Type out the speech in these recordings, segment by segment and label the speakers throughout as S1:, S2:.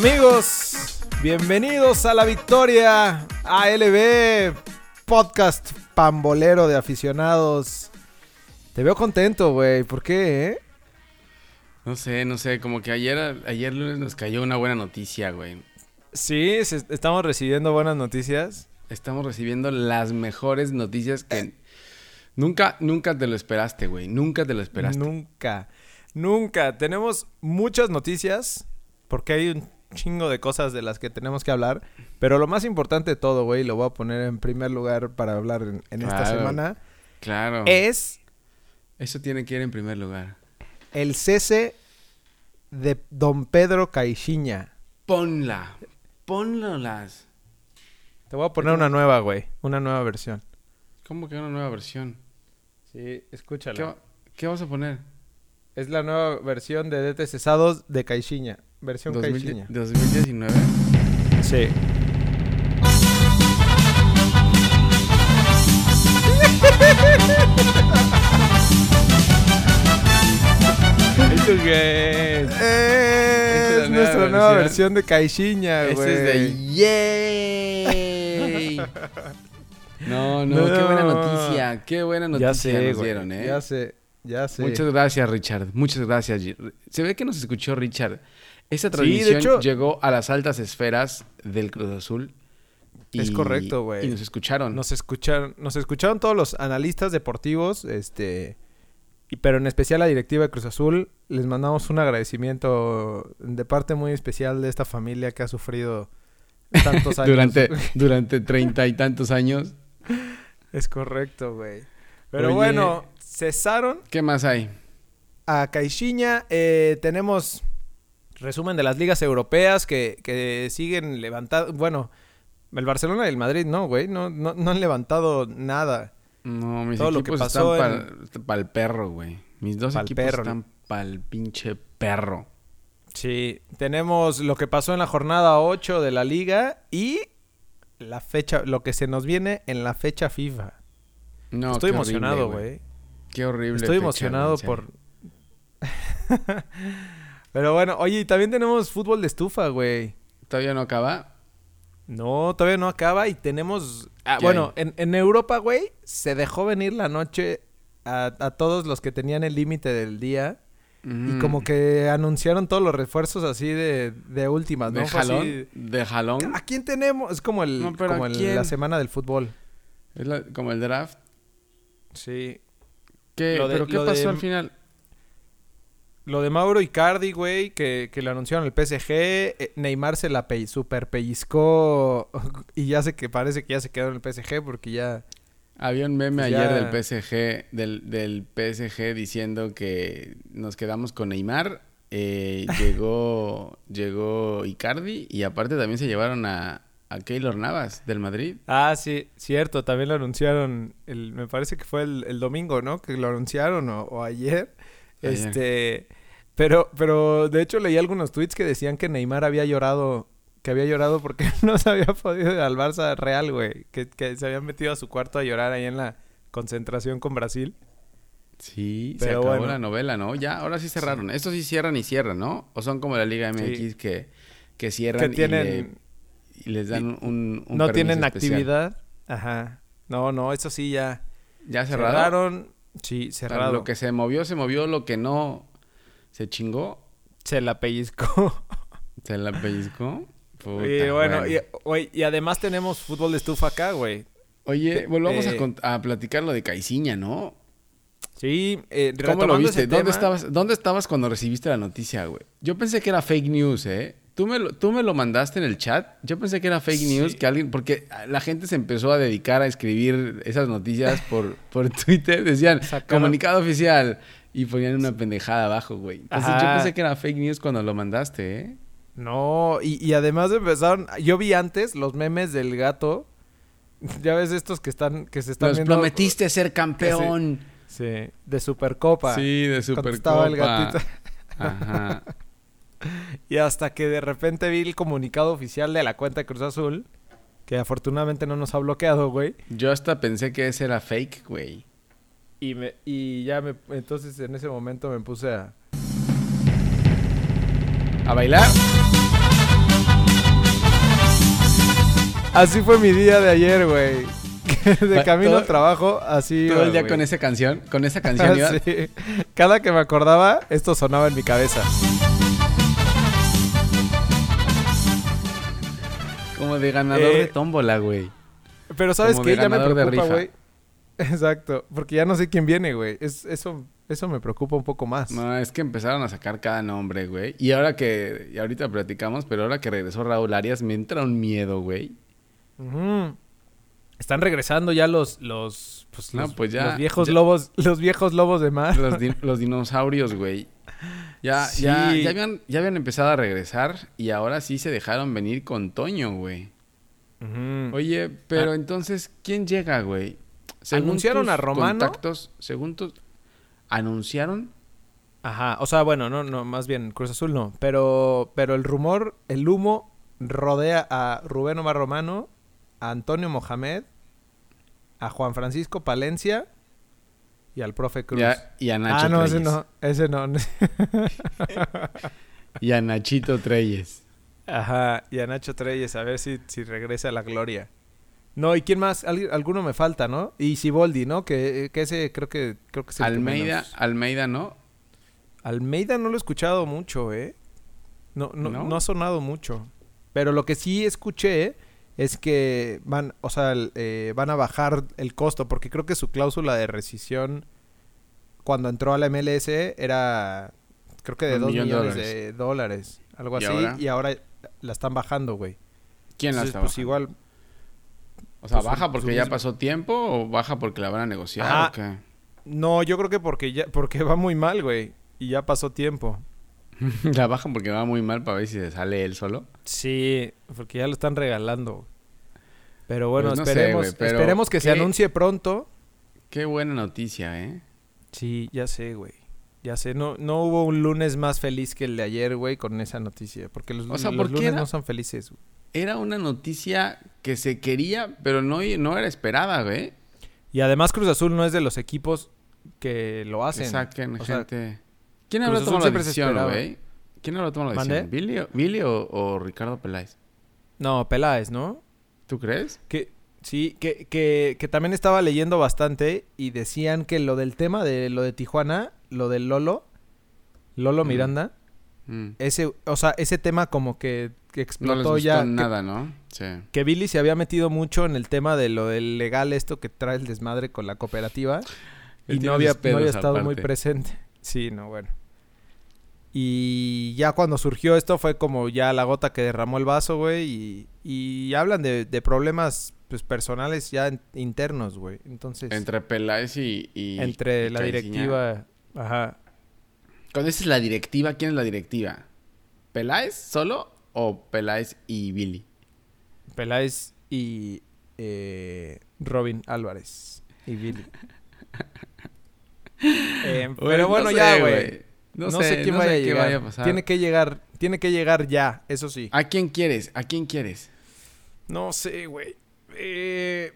S1: Amigos, bienvenidos a la victoria ALB Podcast Pambolero de aficionados. Te veo contento, güey. ¿Por qué, eh?
S2: No sé, no sé, como que ayer, ayer lunes nos cayó una buena noticia, güey.
S1: Sí, se- estamos recibiendo buenas noticias.
S2: Estamos recibiendo las mejores noticias que nunca, nunca te lo esperaste, güey. Nunca te lo esperaste.
S1: Nunca, nunca. Tenemos muchas noticias porque hay un chingo de cosas de las que tenemos que hablar. Pero lo más importante de todo, güey, lo voy a poner en primer lugar para hablar en, en esta semana,
S2: Claro.
S1: es
S2: Eso tiene que ir en primer lugar.
S1: el cese de don Pedro Caixinha.
S2: Ponla. Ponlas.
S1: Te voy a poner una nueva, güey. Una nueva versión.
S2: ¿Cómo que una nueva versión?
S1: Sí,
S2: ¿Qué,
S1: escúchala.
S2: va- qué vas a poner?
S1: Es la nueva versión de DT Cesados de Caixinha. Versión
S2: 2000
S1: Caixinha.
S2: 2019.
S1: Sí.
S2: ¿Eso qué es? Es
S1: es nuestra nueva
S2: versión.
S1: versión de Caixinha, güey.
S2: Ese es de Yay. No, no, qué buena
S1: No.
S2: noticia. Qué buena noticia
S1: Ya sé,
S2: nos dieron, ¿eh?
S1: Ya sé, ya sé.
S2: Muchas gracias, Richard. Muchas gracias. Se ve que nos escuchó Richard. Esa
S1: de
S2: transmisión
S1: hecho-
S2: llegó a las altas esferas del Cruz Azul.
S1: Es correcto, güey.
S2: Y nos escucharon.
S1: Nos escucharon, nos escucharon todos los analistas deportivos, este, y, pero en especial la directiva de Cruz Azul. Les mandamos un agradecimiento de parte muy especial de esta familia que ha sufrido tantos años.
S2: durante, durante treinta y tantos años.
S1: Es correcto, güey. Pero
S2: Oye.
S1: bueno, cesaron
S2: ¿Qué más hay?
S1: a Caixinha. Eh, tenemos resumen de las ligas europeas que, que siguen levantando. Bueno, el Barcelona y el Madrid no, güey. No, no, no han levantado nada.
S2: No, mis
S1: Todo lo que
S2: equipos
S1: pasó
S2: están para el perro, güey. Mis dos
S1: Pa'l
S2: equipos
S1: perro.
S2: están para el pinche perro.
S1: Sí, tenemos lo que pasó en la jornada 8 de la liga y la fecha, lo que se nos viene en la fecha FIFA.
S2: No,
S1: Estoy
S2: qué
S1: emocionado, güey.
S2: Qué horrible.
S1: Estoy
S2: fecha,
S1: emocionado
S2: en
S1: por... Pero bueno, oye, y también tenemos fútbol de estufa, güey.
S2: ¿Todavía no acaba?
S1: No, todavía no acaba y tenemos... ah,
S2: ¿Qué
S1: bueno, en, en Europa, güey, se dejó venir la noche a, a todos los que tenían el límite del día. Y
S2: Mm.
S1: como que anunciaron todos los refuerzos así de, de últimas, ¿no?
S2: ¿De
S1: así-
S2: jalón? ¿De jalón?
S1: ¿A quién tenemos? Es como, el,
S2: No, pero
S1: como la semana del fútbol.
S2: Es la- como el draft.
S1: Sí.
S2: ¿Qué?
S1: De-
S2: ¿Pero qué
S1: de-
S2: pasó al final?
S1: Lo de Mauro Icardi, güey, que, que le anunciaron el PSG. eh, Neymar se la pe super pellizcó y ya sé que parece que ya se quedó en el PSG porque ya...
S2: Había un meme
S1: Pues
S2: ayer
S1: ya-
S2: del PSG, del, del PSG diciendo que nos quedamos con Neymar. eh, llegó, llegó Icardi y aparte también se llevaron a, a Keylor Navas del Madrid.
S1: Ah, sí, cierto. También lo anunciaron, el, me parece que fue el, el domingo, ¿no? Que lo anunciaron o, o ayer.
S2: Ayer.
S1: Este... Pero, pero de hecho leí algunos tweets que decían que Neymar había llorado, que había llorado porque no se había podido ir al Barça Real, güey. Que, que se había metido a su cuarto a llorar ahí en la concentración con Brasil.
S2: Sí,
S1: Pero
S2: se acabó
S1: bueno.
S2: la novela, ¿no? Ya, ahora sí cerraron. Estos sí cierran y cierran, ¿no? O son como la Liga MX
S1: Sí.
S2: que, que cierran
S1: Que tienen...
S2: y, le- y les dan un, un
S1: no tienen
S2: especial.
S1: actividad. Ajá. No, no, eso sí ya.
S2: ¿Ya cerrado?
S1: Cerraron. Sí, cerrado.
S2: Lo que se movió, se movió. Lo que no se chingó,
S1: Se la pellizcó.
S2: se la pellizcó. Puta,
S1: y bueno, Y, y además tenemos fútbol de estufa acá, güey.
S2: Oye, volvamos
S1: eh,
S2: a, platicar lo de Caiciña, ¿no?
S1: Sí, eh,
S2: ¿Cómo lo viste? ¿Dónde
S1: tema-
S2: estabas, ¿Dónde estabas cuando recibiste la noticia, güey? Yo pensé que era fake news, ¿eh? ¿Tú me, lo, tú me lo mandaste en el chat. Yo pensé que era fake
S1: Sí.
S2: news, que alguien... Porque la gente se empezó a dedicar a escribir esas noticias por, por Twitter. Decían,
S1: Sacaron-
S2: comunicado oficial. Y ponían una pendejada abajo, güey. Entonces yo pensé que era fake news cuando lo mandaste, ¿eh?
S1: No, y, y además empezaron... Yo vi antes los memes del gato. Ya ves estos que están... Que se están
S2: Nos
S1: viendo...
S2: prometiste ser campeón.
S1: Sí, de Supercopa.
S2: Sí, de
S1: Cuando estaba el
S2: Supercopa.
S1: gatito.
S2: Ajá.
S1: Y hasta que de repente vi el comunicado oficial de la cuenta de Cruz Azul, que afortunadamente no nos ha bloqueado, güey.
S2: Yo hasta pensé que ese era fake, güey.
S1: Y, me, y ya me... Entonces en ese momento me puse a...
S2: ¿A bailar?
S1: Así fue mi día de ayer, güey. De camino
S2: todo-
S1: al trabajo, así.
S2: Todo el día con esa canción, con esa canción iba-
S1: Sí. Cada que me acordaba, esto sonaba en mi cabeza.
S2: como de ganador
S1: Eh,
S2: de tómbola, güey.
S1: Pero ¿sabes
S2: de
S1: Ya me preocupa, güey. Exacto, porque ya no sé quién viene, güey. Es, eso, eso me preocupa un poco más.
S2: No, es que empezaron a sacar cada nombre, güey. Y ahora que, y ahorita platicamos, pero ahora que regresó Raúl Arias, me entra un miedo, güey.
S1: Están regresando ya los, los, pues,
S2: No,
S1: los,
S2: pues ya-
S1: los viejos
S2: ya-
S1: lobos, los viejos lobos de mar.
S2: Los, din- los dinosaurios, güey. Ya,
S1: Sí.
S2: ya, ya habían, ya habían empezado a regresar y ahora sí se dejaron venir con Toño, güey. Oye, pero entonces, ¿quién llega, güey?
S1: Anunciaron
S2: tus
S1: a Romano.
S2: Contactos, según tus... ¿Anunciaron?
S1: Ajá, o sea, bueno, no, no, más bien Cruz Azul no, pero, pero el rumor, el humo rodea a Rubén Omar Romano, a Antonio Mohamed, a Juan Francisco Palencia y al profe Cruz.
S2: Y a Nacho
S1: ah, no, ese no, ese no.
S2: Y a Nachito Treyes.
S1: Ajá, y a Nacho Treyes, a ver si, si regresa a la gloria. No, ¿y quién más? Al- alguno me falta, ¿no? Y Siboldi, ¿no? Que, que ese creo que creo que es el
S2: Almeida. Almeida, ¿no?
S1: Almeida no lo he escuchado mucho, ¿eh? No, no,
S2: ¿No?
S1: no ha sonado mucho. Pero lo que sí escuché es que van, o sea, eh, van a bajar el costo, porque creo que su cláusula de rescisión cuando entró a la MLS era, creo que de
S2: Un
S1: 2
S2: millón de
S1: millones
S2: dólares.
S1: de dólares, algo
S2: ¿Y
S1: así,
S2: ahora?
S1: y ahora la están bajando, güey.
S2: ¿Quién la está
S1: pues
S2: bajando?
S1: igual,
S2: O sea,
S1: pues,
S2: ¿baja porque ya
S1: mismo-
S2: pasó tiempo o baja porque la van a negociar o qué?
S1: no, yo creo que porque ya, porque va muy mal, güey, y ya pasó tiempo.
S2: la bajan porque va muy mal para ver si se sale él solo.
S1: Sí, porque ya lo están regalando. Pero bueno,
S2: Pues no sé,
S1: esperemos,
S2: güey, pero
S1: esperemos que se anuncie pronto.
S2: Qué buena noticia, ¿eh?
S1: Sí, ya sé, güey. Ya sé, no, no hubo un lunes más feliz que el de ayer, güey, con esa noticia. Porque los,
S2: O sea,
S1: los
S2: ¿por qué
S1: lunes no son felices. güey.
S2: Era una noticia que se quería, pero no, no era esperada, güey.
S1: Y además Cruz Azul no es de los equipos que lo hacen.
S2: Que saquen
S1: sea,
S2: gente. ¿Quién habrá tomado la decisión, güey? ¿Quién habrá tomado la decisión? ¿Billy, o, Billy o- o Ricardo Peláez?
S1: No, Peláez, ¿no?
S2: ¿Tú crees?
S1: Que sí, que, que, que también estaba leyendo bastante y decían que lo del tema de lo de Tijuana, lo del Lolo, Lolo
S2: Mm.
S1: Miranda,
S2: Mm.
S1: ese, o sea, ese tema como que, que
S2: No les
S1: explotó
S2: gustó
S1: ya. que-
S2: nada, ¿no? Sí.
S1: que Billy se había metido mucho en el tema de lo del legal, esto que trae el desmadre con la cooperativa. Y no había, no había estado muy presente. Sí, no, bueno. Y ya cuando surgió esto fue como ya la gota que derramó el vaso, güey. Y, y hablan de, de problemas pues, personales ya en- internos, güey. Entonces, entre,
S2: Entre Peláez y... y- y
S1: la directiva... Ajá.
S2: Cuando dices la directiva, ¿quién es la directiva? ¿Peláez solo o Peláez y Billy?
S1: Peláez y eh, Robin Álvarez y Billy. Eh,
S2: Pues,
S1: pero
S2: no
S1: bueno,
S2: sé,
S1: ya, güey.
S2: No,
S1: No,
S2: sé,
S1: sé quién
S2: no
S1: vaya
S2: sé qué
S1: llegar.
S2: vaya a pasar.
S1: Tiene que llegar, tiene que llegar ya, eso sí.
S2: ¿A quién quieres? ¿A quién quieres?
S1: No sé, güey. Eh,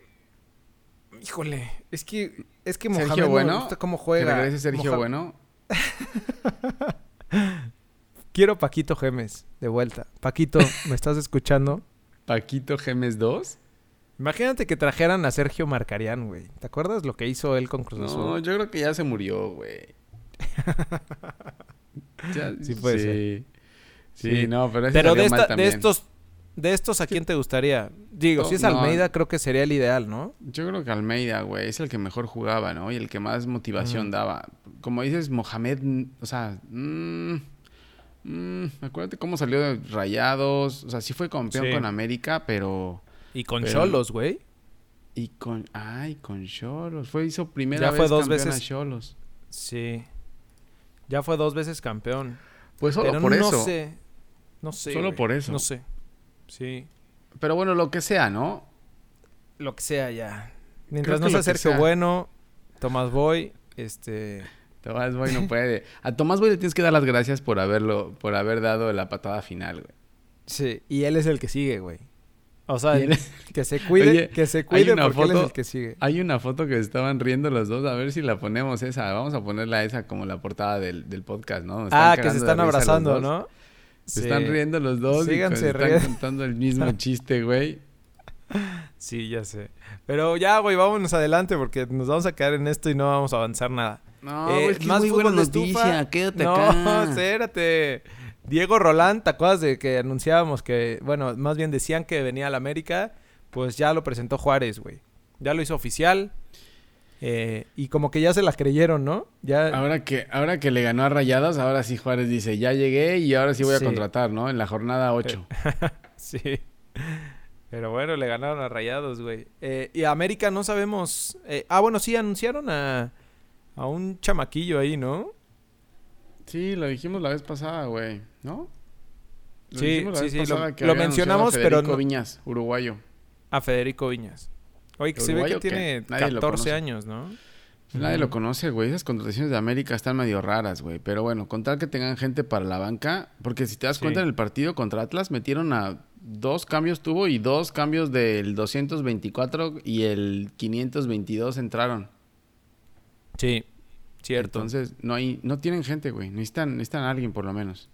S1: híjole, es que es que Mohamed
S2: Sergio
S1: no me
S2: Bueno.
S1: gusta cómo
S2: Que
S1: juega.
S2: regrese Sergio Bueno.
S1: Quiero Paquito Gemes de vuelta. Paquito, ¿me estás escuchando?
S2: Paquito Gemes 2.
S1: Imagínate que trajeran a Sergio Marcarián, güey. ¿Te acuerdas lo que hizo él con Cruz
S2: No,
S1: Azul?
S2: yo creo que ya se murió, güey. Ya-
S1: Sí puede
S2: sí.
S1: ser.
S2: Sí,
S1: Sí.
S2: no, pero ese
S1: Pero de,
S2: mal
S1: de estos de estos a quién te gustaría? Digo,
S2: No,
S1: si es
S2: no.
S1: Almeida creo que sería el ideal, ¿no?
S2: Yo creo que Almeida, güey, es el que mejor jugaba, ¿no? Y el que más motivación daba. Como dices, Mohamed, o sea, mm, mm, acuérdate cómo salió de Rayados, o sea, sí fue campeón
S1: Sí.
S2: con América, pero
S1: Y con Cholos, güey.
S2: y con, ay, con Cholos, fue hizo primera
S1: Ya
S2: vez
S1: fue dos
S2: campeón a
S1: veces.
S2: Cholos.
S1: Sí. Ya fue dos veces campeón.
S2: Pues solo
S1: Pero
S2: por
S1: no
S2: eso.
S1: sé. No sé.
S2: Solo por eso.
S1: No sé. Sí.
S2: Pero bueno, lo que sea, ¿no?
S1: Lo que sea ya. Mientras no sea
S2: lo que
S1: Sergio
S2: sea.
S1: Bueno, Tomás Boy, este...
S2: Tomás Boy no puede. A Tomás Boy le tienes que dar las gracias por haberlo, por haber dado la patada final, güey.
S1: Sí, y él es el que sigue, güey. O sea,
S2: él-
S1: que se cuide,
S2: Oye,
S1: que se cuide
S2: una
S1: porque él es el que sigue.
S2: Hay una foto que estaban riendo los dos, a ver si la ponemos esa. Vamos a ponerla esa como la portada del, del podcast, ¿no? Están
S1: Ah, que se están abrazando. ¿no?
S2: Se
S1: Sí.
S2: están riendo los dos
S1: Síganse
S2: y pues, están
S1: riendo.
S2: contando el mismo chiste, güey.
S1: Sí, ya sé. Pero ya, güey, vámonos adelante porque nos vamos a quedar en esto y no vamos a avanzar nada.
S2: No,
S1: Eh,
S2: es que es
S1: más
S2: muy buena noticia. Quédate
S1: no,
S2: acá.
S1: espérate. Diego Rolán, ¿te acuerdas de que anunciábamos que, bueno, más bien decían que venía a la América? Pues ya lo presentó Juárez, güey. Ya lo hizo oficial. Eh, y como que ya se la creyeron, ¿no? Ya,
S2: Ahora que, ahora que le ganó a Rayadas, ahora sí Juárez dice, ya llegué y ahora sí voy a
S1: Sí.
S2: contratar, ¿no? En la jornada 8.
S1: sí. Pero bueno, le ganaron a Rayados, güey. Eh, y a América no sabemos. eh, ah, bueno, sí, anunciaron a, a un chamaquillo ahí, ¿no?
S2: Sí, lo dijimos la vez pasada, güey, ¿no? Lo
S1: Sí, sí,
S2: vez
S1: sí, lo- lo mencionamos, pero
S2: Federico
S1: no-
S2: Viñas, uruguayo.
S1: A Federico Viñas. Oye, que se ve que tiene
S2: Nadie lo
S1: 14
S2: conoce.
S1: años, ¿no?
S2: Nadie lo conoce, güey. Esas contrataciones de América están medio raras, güey. Pero bueno, contar que tengan gente para la banca. Porque si te das
S1: Sí.
S2: cuenta en el partido contra Atlas, metieron a dos cambios tuvo y dos cambios del 224 y el 522 entraron.
S1: Sí, cierto.
S2: Entonces, no hay, no tienen gente, güey. Necesitan, necesitan a alguien por lo menos.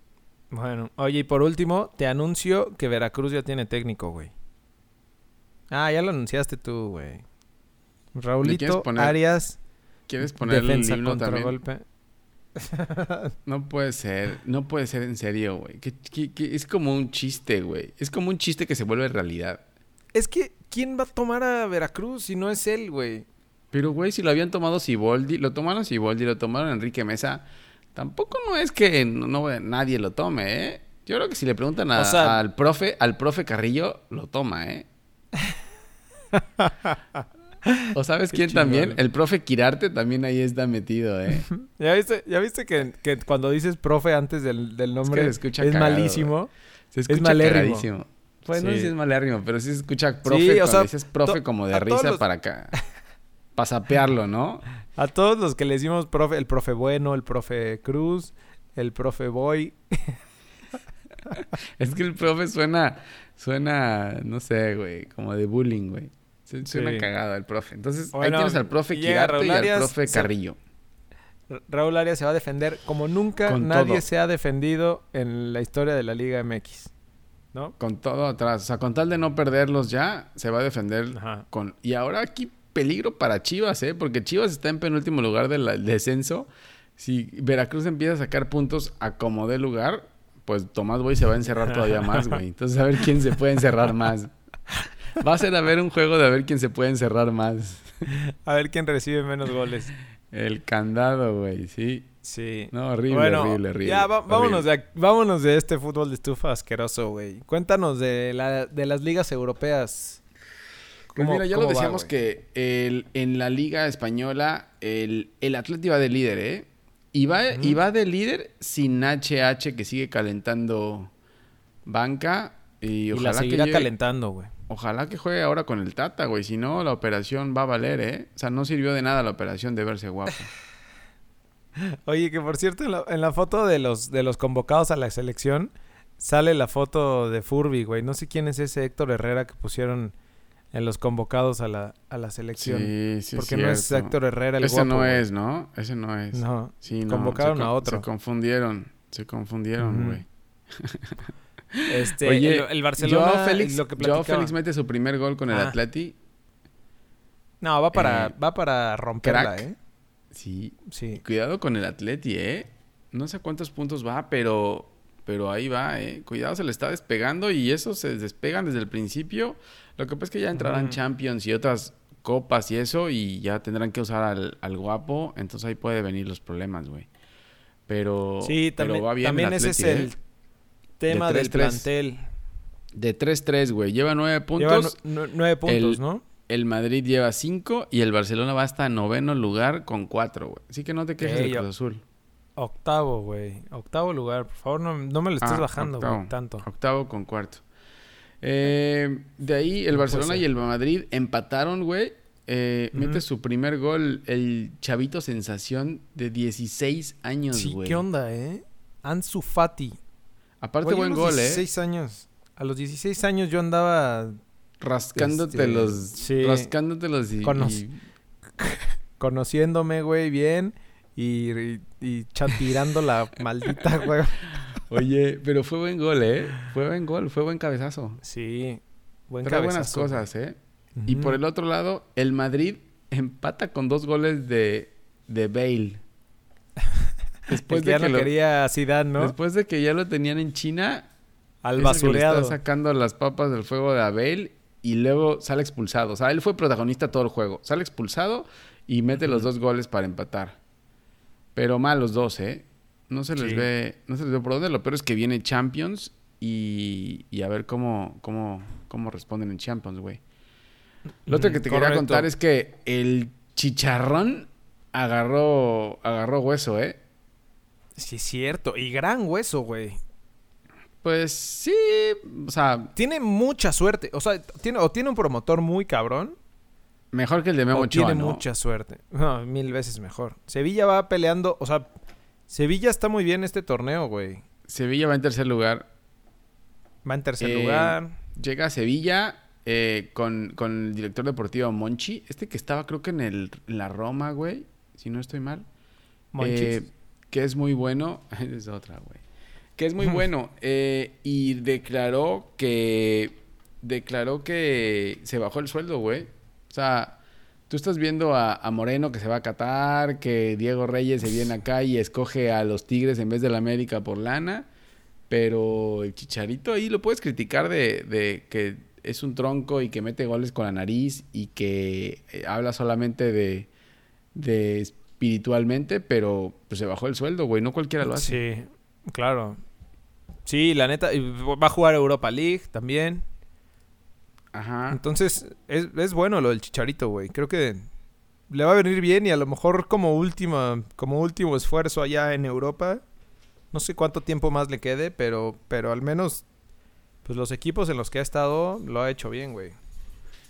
S1: Bueno, oye, y por último, te anuncio que Veracruz ya tiene técnico, güey. Ah, ya lo anunciaste tú, güey. Raulito
S2: poner
S1: Arias,
S2: ¿Quieres poner el himno también?
S1: golpe.
S2: No puede ser, no puede ser en serio, güey. Que- que- que es como un chiste, güey. Es como un chiste que se vuelve realidad.
S1: Es que, ¿quién va a tomar a Veracruz si no es él, güey?
S2: Pero, güey, si lo habían tomado Siboldi, lo tomaron Siboldi, lo tomaron Enrique Mesa, tampoco no es que no, no- nadie lo tome, ¿eh? Yo creo que si le preguntan a-
S1: O sea-
S2: al profe, al profe Carrillo, lo toma, ¿eh? ¿O sabes
S1: Qué
S2: quién también? El profe Quirarte también ahí está metido, ¿eh?
S1: ¿Ya viste, ya viste que, que cuando dices profe antes del, del nombre es,
S2: cagado,
S1: malísimo?
S2: Se escucha
S1: malérrimo.
S2: Pues no
S1: Sí.
S2: sé si es malérrimo, pero sí se escucha profe
S1: Sí, o sea,
S2: dices profe como de risa
S1: los-
S2: para acá. Para sapearlo, ¿no?
S1: A todos los que le decimos profe, el profe bueno, el profe Cruz, el profe Boy.
S2: Es que el profe suena, suena, no sé, güey, como de bullying, güey. Su- Suena
S1: Sí.
S2: cagado el profe. Entonces,
S1: Bueno,
S2: ahí tienes al profe Quirarte y al profe Carrillo.
S1: Ra- Raúl Arias se va a defender como nunca
S2: Con
S1: nadie
S2: todo.
S1: se ha defendido en la historia de la Liga MX. ¿No?
S2: Con todo atrás. O sea, con tal de no perderlos ya, se va a defender
S1: Ajá.
S2: con... Y ahora aquí peligro para Chivas, ¿eh? Porque Chivas está en penúltimo lugar del del descenso. Si Veracruz empieza a sacar puntos a como dé lugar, pues Tomás Boy se va a encerrar todavía más, güey. Entonces, a ver quién se puede encerrar más. Va a ser a ver un juego de a ver quién se puede encerrar más.
S1: A ver quién recibe menos goles.
S2: El candado, güey, sí.
S1: Sí.
S2: No, horrible,
S1: bueno,
S2: horrible, horrible.
S1: ya va- vámonos,
S2: horrible.
S1: de, vámonos de este fútbol de estufa asqueroso, güey. Cuéntanos de, la, de las ligas europeas.
S2: Pues
S1: ¿Cómo-
S2: mira, ya lo
S1: va,
S2: decíamos que el- en la liga española el, el Atleti va de líder, ¿eh? Y va, y va de líder sin HH que sigue calentando banca. Y,
S1: Y
S2: ojalá,
S1: la
S2: que
S1: seguirá
S2: llegue-
S1: calentando, güey.
S2: ojalá que juegue ahora con el Tata, güey. Si no, la operación va a valer, ¿eh? O sea, no sirvió de nada la operación de verse guapo.
S1: Oye, que por cierto, en la, en la foto de los, de los convocados a la selección, sale la foto de Furby, güey. No sé quién es ese Héctor Herrera que pusieron en los convocados a la, a la selección.
S2: Sí, sí,
S1: Porque no es. Héctor Herrera el
S2: Ese
S1: guapo,
S2: no
S1: güey.
S2: es, ¿no? Ese no es.
S1: No.
S2: Sí, no,
S1: Convocaron
S2: se
S1: a otro.
S2: Se confundieron. Se confundieron, güey.
S1: Este,
S2: Oye,
S1: el, el Barcelona,
S2: Joao Félix,
S1: lo que
S2: Joao
S1: platicaba.
S2: Félix mete su primer gol con el
S1: Ah.
S2: Atleti.
S1: No, va para,
S2: Eh,
S1: va para romperla,
S2: crack.
S1: ¿eh?
S2: Sí,
S1: Sí.
S2: cuidado con el Atleti, ¿eh? No sé cuántos puntos va, pero, pero ahí va, ¿eh? Cuidado, se le está despegando y esos se despegan desde el principio. Lo que pasa es que ya entrarán. Champions y otras copas y eso y ya tendrán que usar al, al guapo. Entonces ahí puede venir los problemas, güey. Pero,
S1: Sí,
S2: pero
S1: también,
S2: va bien
S1: también
S2: el
S1: ese es el
S2: ¿eh?
S1: tema del
S2: 3-3.
S1: plantel.
S2: De 3-3, güey. Lleva nueve
S1: Lleva
S2: puntos.
S1: nu- nu- nueve puntos,
S2: El-
S1: ¿no?
S2: El Madrid lleva cinco y el Barcelona va hasta noveno lugar con cuatro, güey. Así que no te quejes del Cruz Azul.
S1: Octavo, güey. Octavo lugar. Por favor, no, no me lo estés
S2: Ah,
S1: bajando, güey, tanto.
S2: Octavo con cuarto. Eh, de ahí el
S1: No
S2: Barcelona y el Madrid empataron, güey. Eh. Mete su primer gol el chavito sensación de 16 años,
S1: Sí,
S2: güey.
S1: ¿qué onda, eh? Ansu Fati.
S2: Aparte
S1: Güey,
S2: buen
S1: a los
S2: gol,
S1: 16 años. A los 16 años yo andaba
S2: ¿eh? Rascándote
S1: este,
S2: los...
S1: sí.
S2: Rascándotelos y...
S1: Conos-
S2: y-
S1: conociéndome, güey, bien. Y, y, y chatirando la maldita, güey.
S2: Oye, pero fue buen gol, ¿eh? Fue buen gol, fue buen cabezazo.
S1: Sí. Buen
S2: Trae buenas
S1: cabezazo,
S2: cosas, ¿eh? Y por el otro lado, el Madrid empata con dos goles de, de Bale. Después
S1: que
S2: de
S1: ya
S2: que lo-
S1: quería Zidane, ¿no?
S2: Después de que ya lo tenían en China,
S1: Al basureado.
S2: está sacando las papas del fuego de Abel y luego sale expulsado. O sea, él fue protagonista todo el juego. Sale expulsado y mete los dos goles para empatar. Pero mal los dos, ¿eh? No se les
S1: Sí.
S2: ve, no se les ve por dónde. Lo peor es que viene Champions y, y a ver cómo, cómo, cómo responden en Champions, güey. Lo otro que te quería contar es que el chicharrón agarró, agarró hueso, ¿eh?
S1: Sí, es cierto. Y gran hueso, güey.
S2: Pues sí, o sea,
S1: Tiene mucha suerte. O sea, tiene, o tiene un promotor muy cabrón.
S2: mejor que el de Memo
S1: o
S2: Ochoa,
S1: tiene
S2: ¿no?
S1: mucha suerte. No, mil veces mejor. Sevilla va peleando. O sea, Sevilla está muy bien este torneo, güey.
S2: Sevilla va en tercer lugar.
S1: Va en tercer
S2: Eh,
S1: lugar.
S2: Llega a Sevilla eh, con, con el director deportivo Monchi. Este que estaba creo que en, el, en la Roma, güey. Si no estoy mal.
S1: Monchis.
S2: Eh, que es muy bueno. es otra, güey. Que es muy bueno. eh, y declaró que. Declaró que se bajó el sueldo, güey. O sea, tú estás viendo a, Moreno que se va a Qatar, que Diego Reyes se viene acá y escoge a los Tigres en vez de la América por lana. Pero el Chicharito ahí lo puedes criticar de, de que es un tronco y que mete goles con la nariz y que eh, habla solamente de, de espiritualmente, pero pues se bajó el sueldo, güey. No cualquiera lo hace.
S1: Sí, claro. Sí, la neta. Va a jugar Europa League también.
S2: Ajá.
S1: Entonces, es, es bueno lo del Chicharito, güey. Creo que le va a venir bien y a lo mejor como última, como último esfuerzo allá en Europa. No sé cuánto tiempo más le quede, pero, pero al menos, pues los equipos en los que ha estado lo ha hecho bien, güey.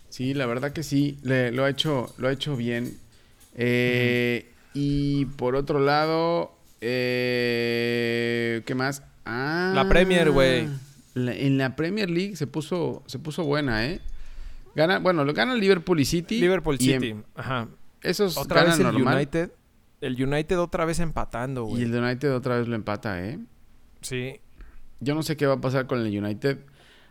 S2: Sí, la verdad que sí, le- lo ha hecho, lo ha hecho bien. Eh, Y por otro lado, eh, ¿qué más? Ah,
S1: La Premier, güey.
S2: La- en la Premier League se puso, se puso buena, ¿eh? Gana, bueno, lo gana Liverpool y City.
S1: Liverpool
S2: y en-
S1: City, ajá.
S2: esos
S1: Otra vez el
S2: normal.
S1: United. El United otra vez empatando,
S2: Y
S1: güey.
S2: el United otra vez lo empata, ¿eh?
S1: Sí.
S2: Yo no sé qué va a pasar con el United.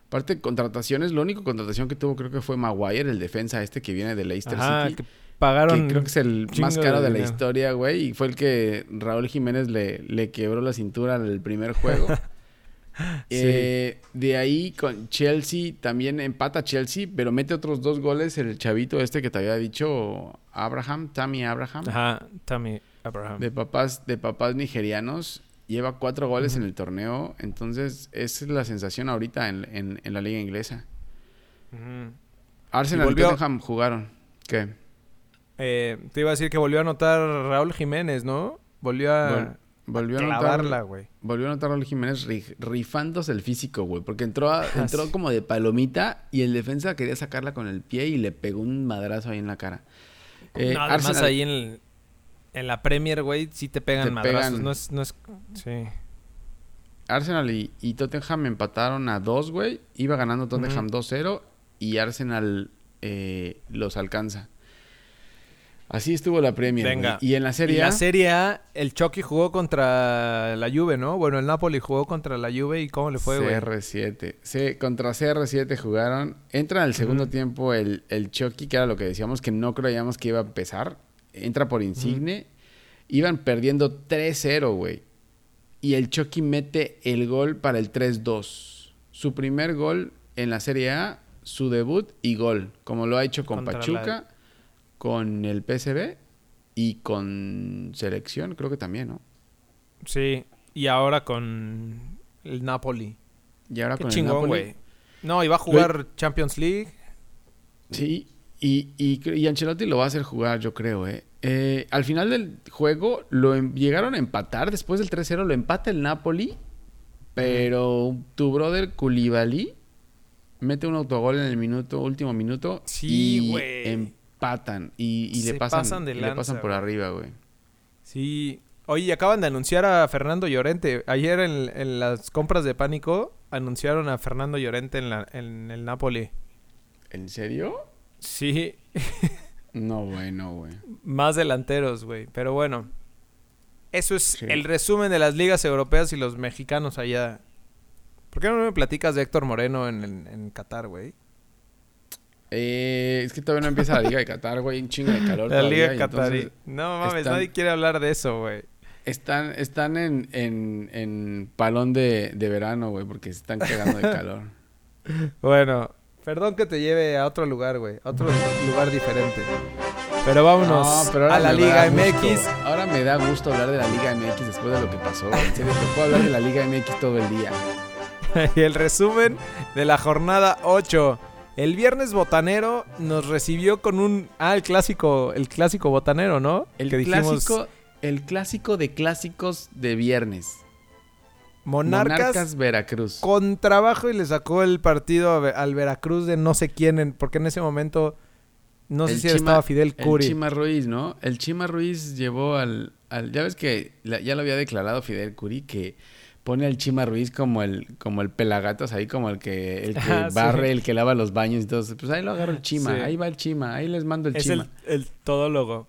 S2: Aparte, contrataciones, la única contratación que tuvo creo que fue Maguire, el defensa este que viene de Leicester
S1: Ajá,
S2: City.
S1: que pagaron.
S2: Que creo que es el más caro
S1: de
S2: de, la historia, güey. Y fue el que Raúl Jiménez le, le quebró la cintura en el primer juego. Eh, de ahí con Chelsea, también empata Chelsea, pero mete otros dos goles el chavito este que te había dicho Abraham, Tammy Abraham,
S1: Ajá, Tammy Abraham.
S2: de papás, de papás nigerianos. Lleva cuatro goles en el torneo. Entonces, esa es la sensación ahorita en, en- en la liga inglesa. Arsenal y,
S1: volvió-
S2: Tottenham jugaron. ¿Qué?
S1: Eh, te iba a decir que volvió a anotar Raúl Jiménez, ¿no? Volvió a,
S2: volvió a anotar-
S1: clavarla, güey.
S2: Volvió a notar a Raúl Jiménez ri- rifándose el físico, güey. Porque entró, a-
S1: Ah,
S2: entró como de palomita y el defensa quería sacarla con el pie y le pegó un madrazo ahí en la cara. Eh,
S1: No, además
S2: Arsenal-
S1: ahí en, el- en la Premier, güey, sí te pegan
S2: Te
S1: madrazos.
S2: pegan.
S1: No es, no es... Sí.
S2: Arsenal y, y Tottenham empataron a 2, güey. Iba ganando Tottenham
S1: Ujú.
S2: 2-0 y Arsenal eh, los alcanza. Así estuvo la Premier.
S1: Venga.
S2: Y en la Serie A,
S1: la Serie A, el Chucky jugó contra la Juve, ¿no? Bueno, el Napoli jugó contra la Juve y ¿cómo le fue, güey?
S2: CR7. C- contra CR7 jugaron. Entra en el segundo tiempo el, el Chucky, que era lo que decíamos que no creíamos que iba a empezar. Entra por Insigne. Iban perdiendo 3-0, güey. Y el Chucky mete el gol para el 3-2. Su primer gol en la Serie A, su debut y gol. Como lo ha hecho con
S1: Contra la-
S2: Pachuca, con el PSV y con Selección, creo que también, ¿no?
S1: Sí, y ahora con el Napoli.
S2: Y ahora
S1: Qué
S2: con el Napoli.
S1: No, iba a jugar Champions League.
S2: Sí, y, y, y Ancelotti lo va a hacer jugar, yo creo, ¿eh? Eh, al final del juego lo em- llegaron a empatar, después del 3-0 lo empata el Napoli, pero tu brother Koulibaly mete un autogol en el minuto, último minuto
S1: Sí,
S2: y
S1: güey.
S2: Empatan y, y le pasan,
S1: pasan de
S2: le pasan por
S1: güey.
S2: arriba, güey.
S1: Sí. Oye, acaban de anunciar a Fernando Llorente. Ayer en, en las compras de pánico anunciaron a Fernando Llorente en, la, en el Napoli.
S2: ¿En serio?
S1: Sí,
S2: No, bueno, güey.
S1: más delanteros, güey. Pero bueno, eso es
S2: Sí.
S1: el resumen de las ligas europeas y los mexicanos allá. ¿Por qué no me platicas de Héctor Moreno en, en, en Qatar, güey?
S2: Eh, es que todavía no empieza la Liga de Qatar, güey. Un chingo de calor
S1: La
S2: todavía,
S1: Liga Qatarí.
S2: entonces
S1: No mames,
S2: están-
S1: nadie quiere hablar de eso, güey.
S2: Están, están en, en, en palón de, de verano, güey, porque se están cagando de calor.
S1: Bueno, perdón que te lleve a otro lugar, güey. A otro lugar diferente. Pero vámonos
S2: No, pero
S1: a la
S2: me
S1: Liga MX.
S2: gusto. Ahora me da gusto hablar de la Liga MX después de lo que pasó. serio, te puedo hablar de la Liga MX todo el día.
S1: y el resumen de la jornada 8. El viernes botanero nos recibió con un... Ah, el clásico, el clásico botanero, ¿no?
S2: El
S1: que dijimos
S2: clásico, el clásico de clásicos de viernes.
S1: Monarcas,
S2: Monarcas Veracruz.
S1: con trabajo y le sacó el partido al Veracruz de no sé quién, en- porque en ese momento no sé
S2: El
S1: si
S2: Chima-
S1: estaba Fidel
S2: El
S1: Curi.
S2: Chima Ruiz, ¿no? El Chima Ruiz llevó al... al- ya ves que la- ya lo había declarado Fidel Curi que pone al Chima Ruiz como el como el pelagatos ahí, como el que el que
S1: Ah, sí.
S2: barre, el que lava los baños y todo. Pues ahí lo agarro el Chima,
S1: Sí.
S2: ahí va el Chima, ahí les mando el
S1: es
S2: Chima.
S1: el, el todólogo.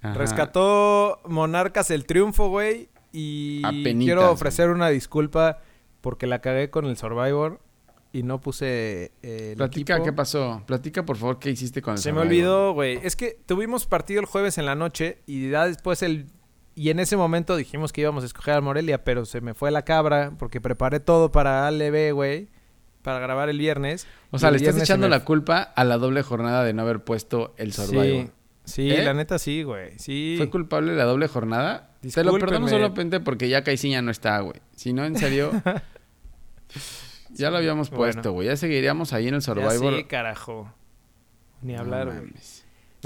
S2: Ajá.
S1: Rescató Monarcas el triunfo, güey. Y
S2: Apenitas,
S1: quiero
S2: güey.
S1: ofrecer una disculpa porque la cagué con el Survivor y no puse eh, el
S2: Platica,
S1: equipo.
S2: ¿qué pasó? Platica, por favor, qué hiciste con el
S1: Se me olvidó, güey. Es que tuvimos partido el jueves en la noche y ya después el... Y en ese momento dijimos que íbamos a escoger al Morelia, pero se me fue la cabra porque preparé todo para ALB, güey. Para grabar el viernes.
S2: O sea, le estás echando
S1: me-
S2: la culpa a la doble jornada de no haber puesto el Survivor.
S1: Sí, sí
S2: ¿Eh?
S1: la neta sí, güey. Sí.
S2: ¿Fue culpable la doble jornada? Te lo perdono solamente porque ya Caiciña no está, güey. Si no, en serio... ya lo habíamos puesto, güey. Ya seguiríamos ahí en el Survivor.
S1: sí, carajo. Ni hablar, güey.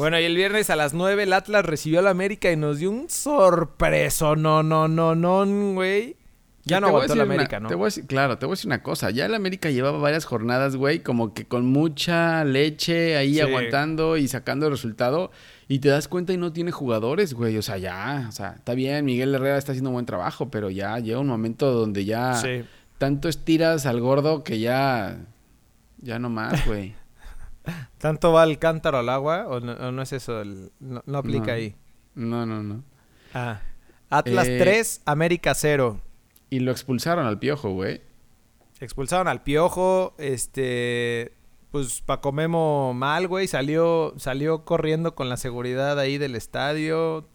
S1: Bueno, y el viernes a las 9 el Atlas recibió al América y nos dio un sorpreso. No, no, no, no, güey. Ya no aguantó el
S2: una-
S1: América, ¿no?
S2: Te voy a decir, claro, te voy a decir una cosa. Ya el América llevaba varias jornadas, güey, como que con mucha leche ahí
S1: Sí.
S2: aguantando y sacando el resultado. Y te das cuenta y no tiene jugadores, güey. O sea, ya, o sea, está bien, Miguel Herrera está haciendo un buen trabajo, pero ya llega un momento donde ya
S1: Sí.
S2: tanto estiras al gordo que ya, ya no más, güey.
S1: ¿Tanto va el cántaro al agua o no, o no es eso? el- no, no aplica
S2: No.
S1: ahí.
S2: No, no, no.
S1: Ah. Atlas
S2: Eh,
S1: 3, América 0.
S2: Y lo expulsaron al piojo, güey.
S1: Expulsaron al Piojo, este... Pues Paco Memo mal, güey. Salió, salió corriendo con la seguridad ahí del estadio.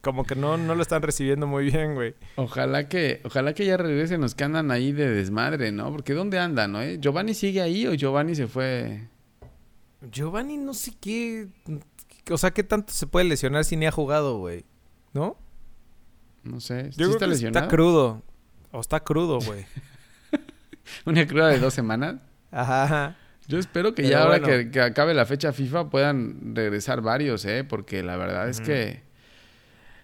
S1: Como que no, no lo están recibiendo muy bien, güey.
S2: Ojalá que, ojalá que ya regresen los que andan ahí de desmadre, ¿no? Porque ¿dónde andan, no? eh? ¿Giovanni sigue ahí o Giovanni se fue?
S1: Giovanni no sé qué... O sea, ¿qué tanto se puede lesionar si ni ha jugado, güey? ¿No?
S2: No sé. ¿Sí
S1: Yo creo
S2: está
S1: que
S2: lesionado?
S1: está crudo. O está crudo, güey.
S2: Una cruda de dos semanas.
S1: Ajá.
S2: Yo espero que
S1: Pero
S2: ya ahora
S1: bueno.
S2: que, que acabe la fecha FIFA puedan regresar varios, ¿eh? Porque la verdad es que...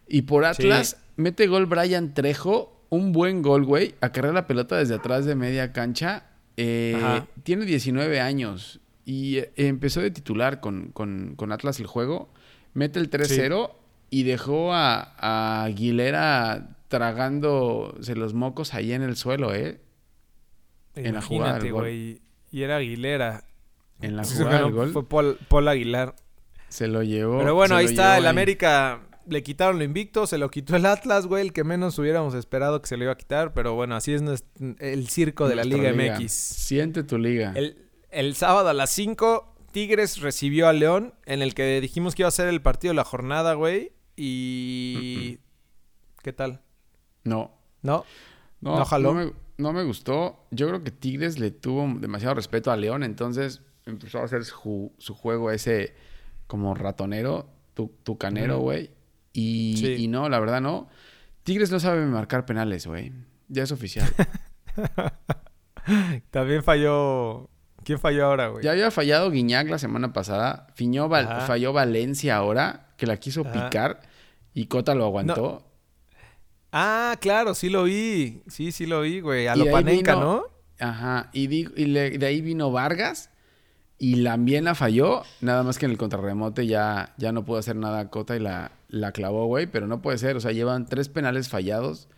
S2: Y por Atlas, mete gol Brian Trejo. Un buen gol, güey. Acarrea la pelota desde atrás de media cancha. Eh, tiene 19 años. Y eh, empezó de titular con, con- con Atlas el juego. Mete el 3-0 y dejó a, a Aguilera tragándose los mocos ahí en el suelo, ¿eh? En la jugada
S1: Imagínate,
S2: del gol.
S1: Y era Aguilera.
S2: En la jugada del gol.
S1: Fue Paul, Paul Aguilar.
S2: Se lo llevó.
S1: Pero bueno, ahí está. El
S2: ahí.
S1: América le quitaron lo invicto. Se lo quitó el Atlas, güey. El que menos hubiéramos esperado que se lo iba a quitar. Pero bueno, así es el circo de la
S2: Nuestra
S1: Liga, MX.
S2: Siente tu liga.
S1: El, el sábado a las 5, Tigres recibió a León, en el que dijimos que iba a ser el partido de la jornada, güey. Y... ¿Qué tal?
S2: No.
S1: ¿No?
S2: No,
S1: ¿No jaló?
S2: no me, no me gustó. Yo creo que Tigres le tuvo demasiado respeto a León, entonces empezó a hacer su, su juego ese como ratonero, tu, tucanero, güey. Y,
S1: Sí.
S2: y no, la verdad no. Tigres no sabe marcar penales, güey. Ya es oficial.
S1: También falló... ¿Quién falló ahora, güey?
S2: ya había fallado Guiñac la semana pasada. Fiñó Val- falló Valencia ahora, que la quiso
S1: Ajá.
S2: picar. Y Cota lo aguantó.
S1: Ah, claro, sí lo vi. Sí, sí lo vi, güey. A
S2: Y
S1: lo Panenka,
S2: vino-
S1: ¿no?
S2: Ajá, y, di- y le- de ahí vino Vargas y también la falló, nada más que en el contrarremote ya, ya no pudo hacer nada Cota y la, la clavó, güey, pero no puede ser, o sea, llevan tres penales fallados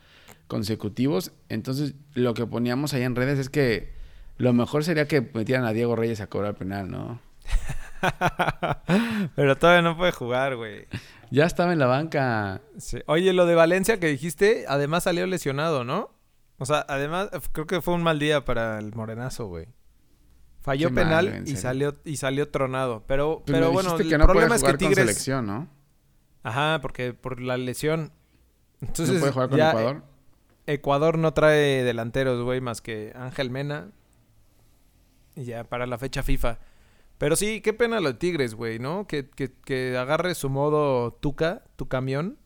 S2: consecutivos, entonces lo que poníamos ahí en redes es que lo mejor sería que metieran a Diego Reyes a cobrar penal, ¿no?
S1: Pero todavía no puede jugar, güey.
S2: Ya estaba en la banca.
S1: Sí. Oye, lo de Valencia que dijiste, además salió lesionado, ¿no? O sea, además, creo que fue un mal día para el morenazo, güey. Falló
S2: Qué
S1: penal
S2: en
S1: y salió y salió tronado. Pero,
S2: Pues
S1: pero bueno, el
S2: que no puede
S1: problema es que
S2: jugar con
S1: Tigres.
S2: selección, ¿no?
S1: Ajá, porque por la lesión. Entonces,
S2: no puede jugar con
S1: ya
S2: Ecuador.
S1: Ecuador no trae delanteros, güey, más que Ángel Mena. Y ya para la fecha FIFA. Pero sí, qué pena lo de Tigres, güey, ¿no? Que, que, que agarre su modo Tuca, tu camión.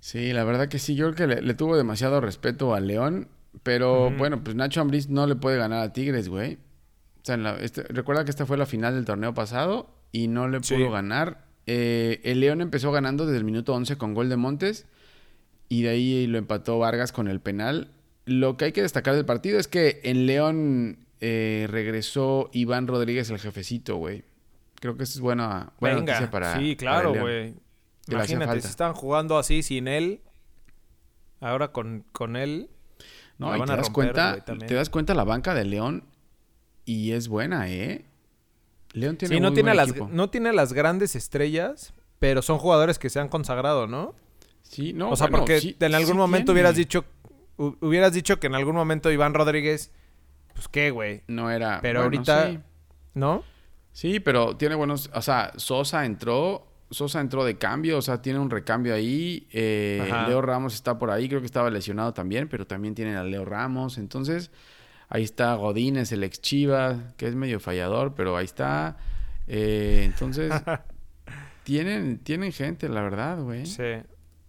S2: Sí, la verdad que sí. Yo creo que le, le tuvo demasiado respeto a León. Pero bueno, pues Nacho Ambriz no le puede ganar a Tigres, güey. O sea, la- este- recuerda que esta fue la final del torneo pasado y no le
S1: Sí.
S2: pudo ganar. Eh, el León empezó ganando desde el minuto 11 con gol de Montes y de ahí lo empató Vargas con el penal. Lo que hay que destacar del partido es que en León eh, regresó Iván Rodríguez, el jefecito, güey. Creo que eso es buena, buena
S1: Venga,
S2: noticia para.
S1: sí, claro, güey. Imagínate, si estaban jugando así sin él, ahora con, con él.
S2: No, y
S1: van
S2: te
S1: a
S2: das
S1: romper,
S2: cuenta, te das cuenta la banca de León y es buena, ¿eh? León tiene
S1: Sí, no
S2: muy
S1: tiene,
S2: buen
S1: las,
S2: equipo.
S1: no tiene las grandes estrellas, pero son jugadores que se han consagrado, ¿no?
S2: Sí, no,
S1: o sea,
S2: bueno,
S1: porque
S2: sí-
S1: en algún
S2: sí
S1: momento
S2: tiene.
S1: hubieras dicho hu- hubieras dicho que en algún momento Iván Rodríguez, pues qué, güey,
S2: No era.
S1: Pero
S2: bueno,
S1: ahorita-
S2: Sí.
S1: ¿no?
S2: Sí, pero tiene buenos. O sea, Sosa entró. Sosa entró de cambio, o sea, tiene un recambio ahí. eh. Leo Ramos está por ahí, creo que estaba lesionado también, pero también tienen a Leo Ramos. Entonces, ahí está Godínez, el ex Chivas, que es medio fallador, pero ahí está. Eh, entonces, tienen, tienen gente, la verdad, güey.
S1: Sí.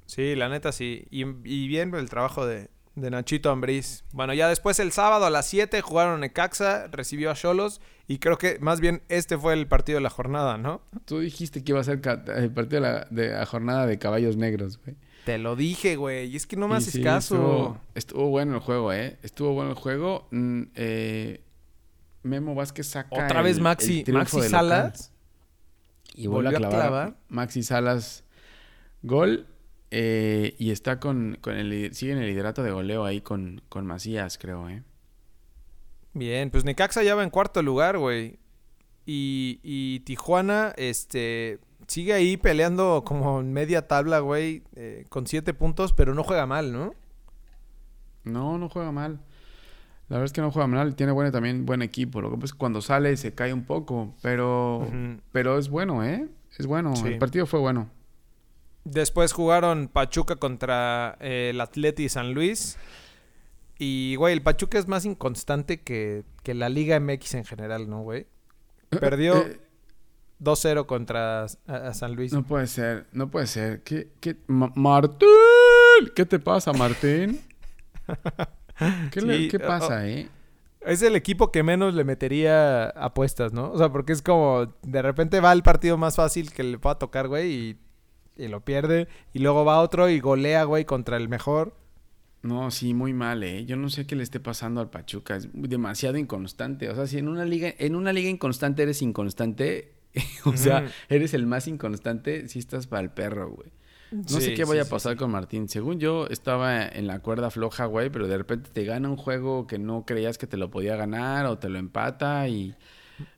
S1: Sí, la neta sí. Y, y bien el trabajo de, de Nachito Ambriz. Bueno, ya después el sábado a las 7 jugaron Necaxa, recibió a Cholos y creo que más bien este fue el partido de la jornada, ¿no?
S2: Tú dijiste que iba a ser el partido de la, de la jornada de caballos negros, güey.
S1: Te lo dije, güey. Y es que no me haces
S2: sí,
S1: caso.
S2: Estuvo, estuvo bueno el juego, ¿eh? Estuvo bueno el juego. Mm, eh, Memo Vázquez saca.
S1: Otra
S2: el-
S1: vez
S2: el
S1: Maxi,
S2: triunfo
S1: Maxi
S2: local.
S1: Salas.
S2: Y vuelve a
S1: volvió a
S2: clavar.
S1: clavar.
S2: Maxi Salas gol. Eh, y está con, con el sigue en el liderato de goleo ahí con, con Macías, creo, ¿eh?
S1: Bien, pues Necaxa ya va en cuarto lugar, güey. Y, y Tijuana, este, sigue ahí peleando como en media tabla, güey, eh, con siete puntos, pero no juega mal, ¿no?
S2: No, no juega mal. La verdad es que no juega mal. Tiene bueno, también buen equipo. Lo que pasa es que cuando sale se cae un poco. Pero, pero es bueno, ¿eh? Es bueno.
S1: Sí.
S2: El partido fue bueno.
S1: Después jugaron Pachuca contra eh, el Atleti San Luis. Y, güey, el Pachuca es más inconstante que, que la Liga MX en general, ¿no, güey? Perdió
S2: Eh,
S1: 2-0 contra a- a San Luis.
S2: No puede ser, no puede ser. ¿Qué, qué? Ma- Martín, ¿qué te pasa, Martín? ¿Qué, le-
S1: Sí,
S2: qué
S1: oh,
S2: pasa, eh?
S1: Es el equipo que menos le metería apuestas, ¿no? O sea, porque es como de repente va el partido más fácil que le pueda tocar, güey, y, y lo pierde. Y luego va otro y golea, güey, contra el mejor.
S2: No, sí, muy mal, eh. Yo no sé qué le esté pasando al Pachuca. Es demasiado inconstante. O sea, si en una liga, en una liga inconstante eres inconstante, o sea, eres el más inconstante, sí estás para el perro, güey. No sé qué vaya
S1: sí,
S2: a pasar
S1: sí,
S2: con Martín. Según yo, estaba en la cuerda floja, güey, pero de repente te gana un juego que no creías que te lo podía ganar o te lo empata y...